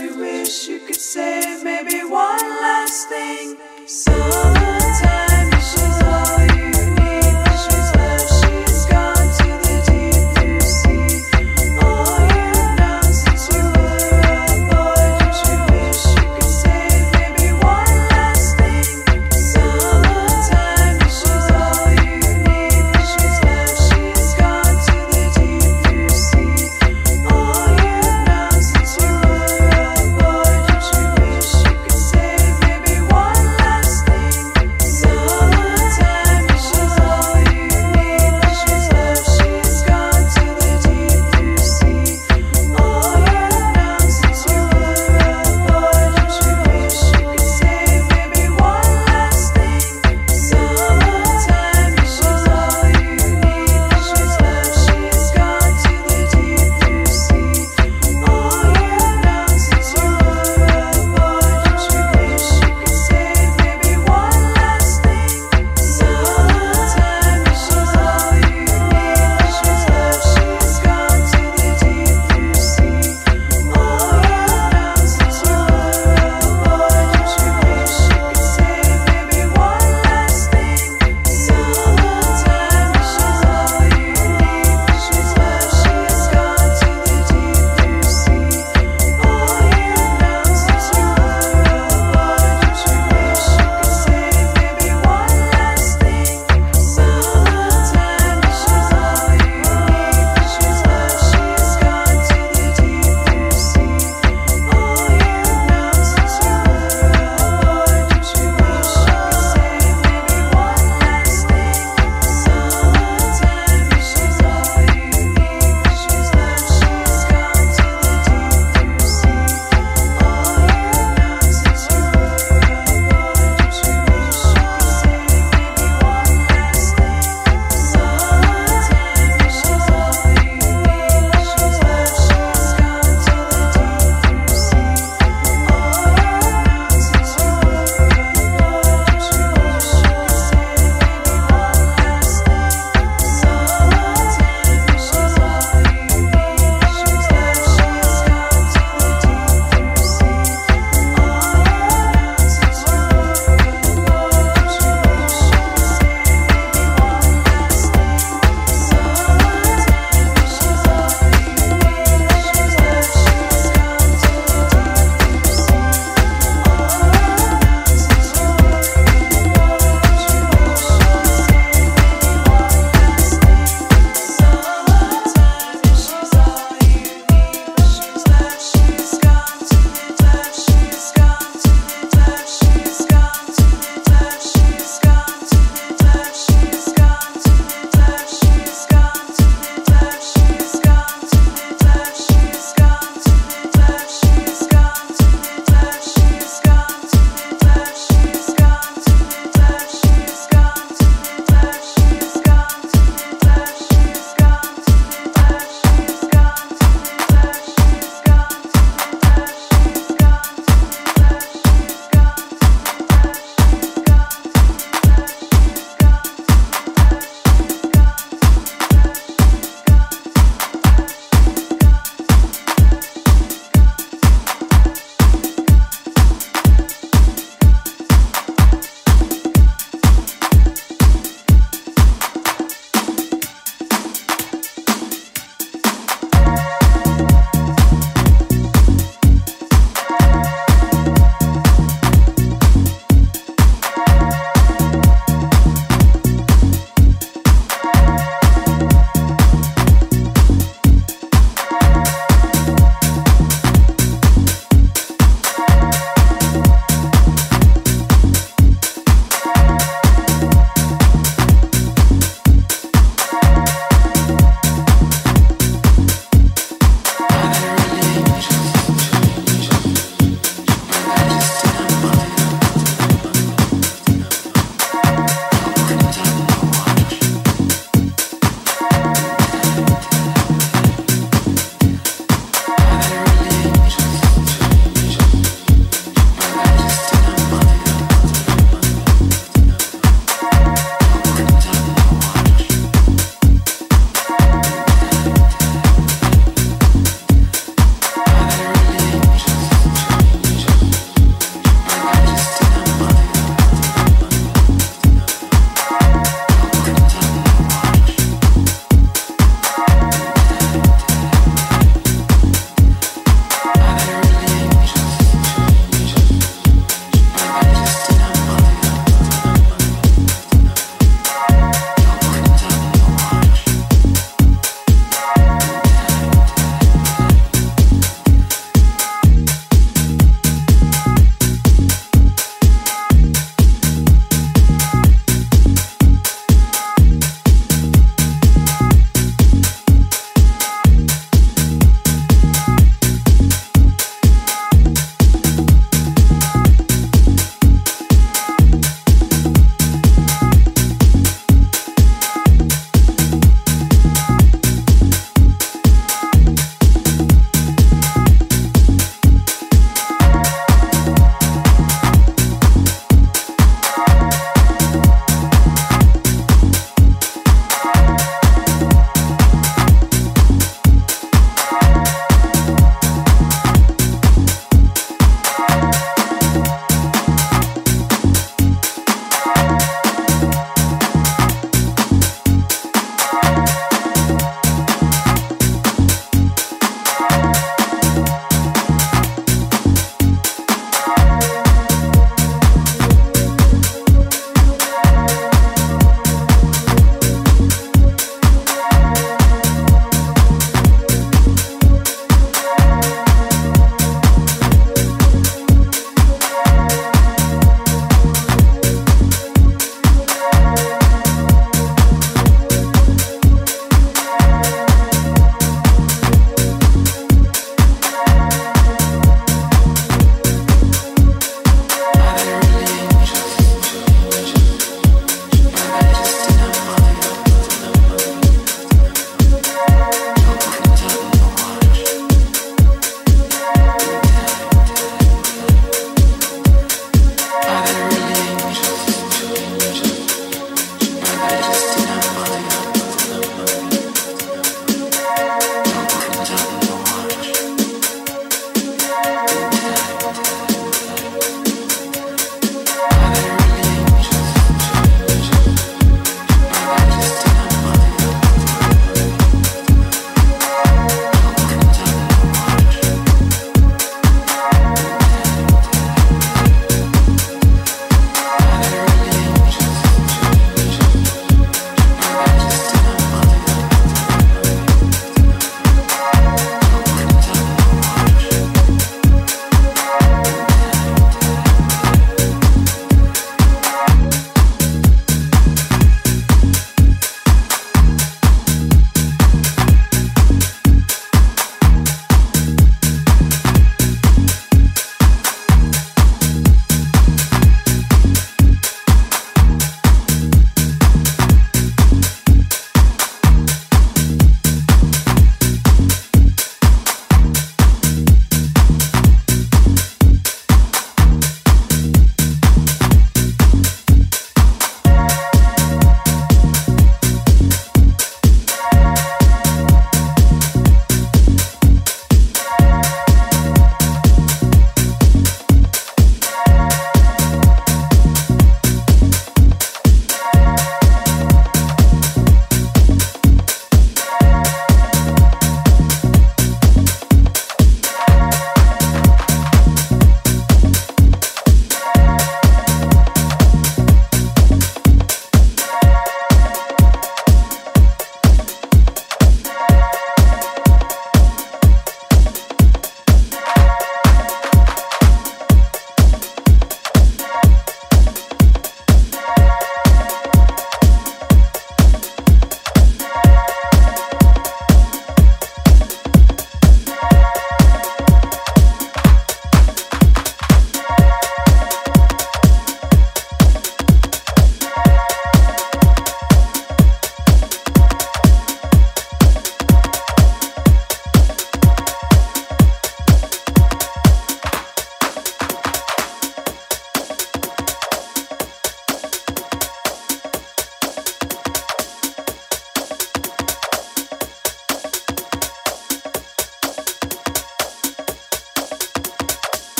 boy,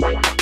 Thank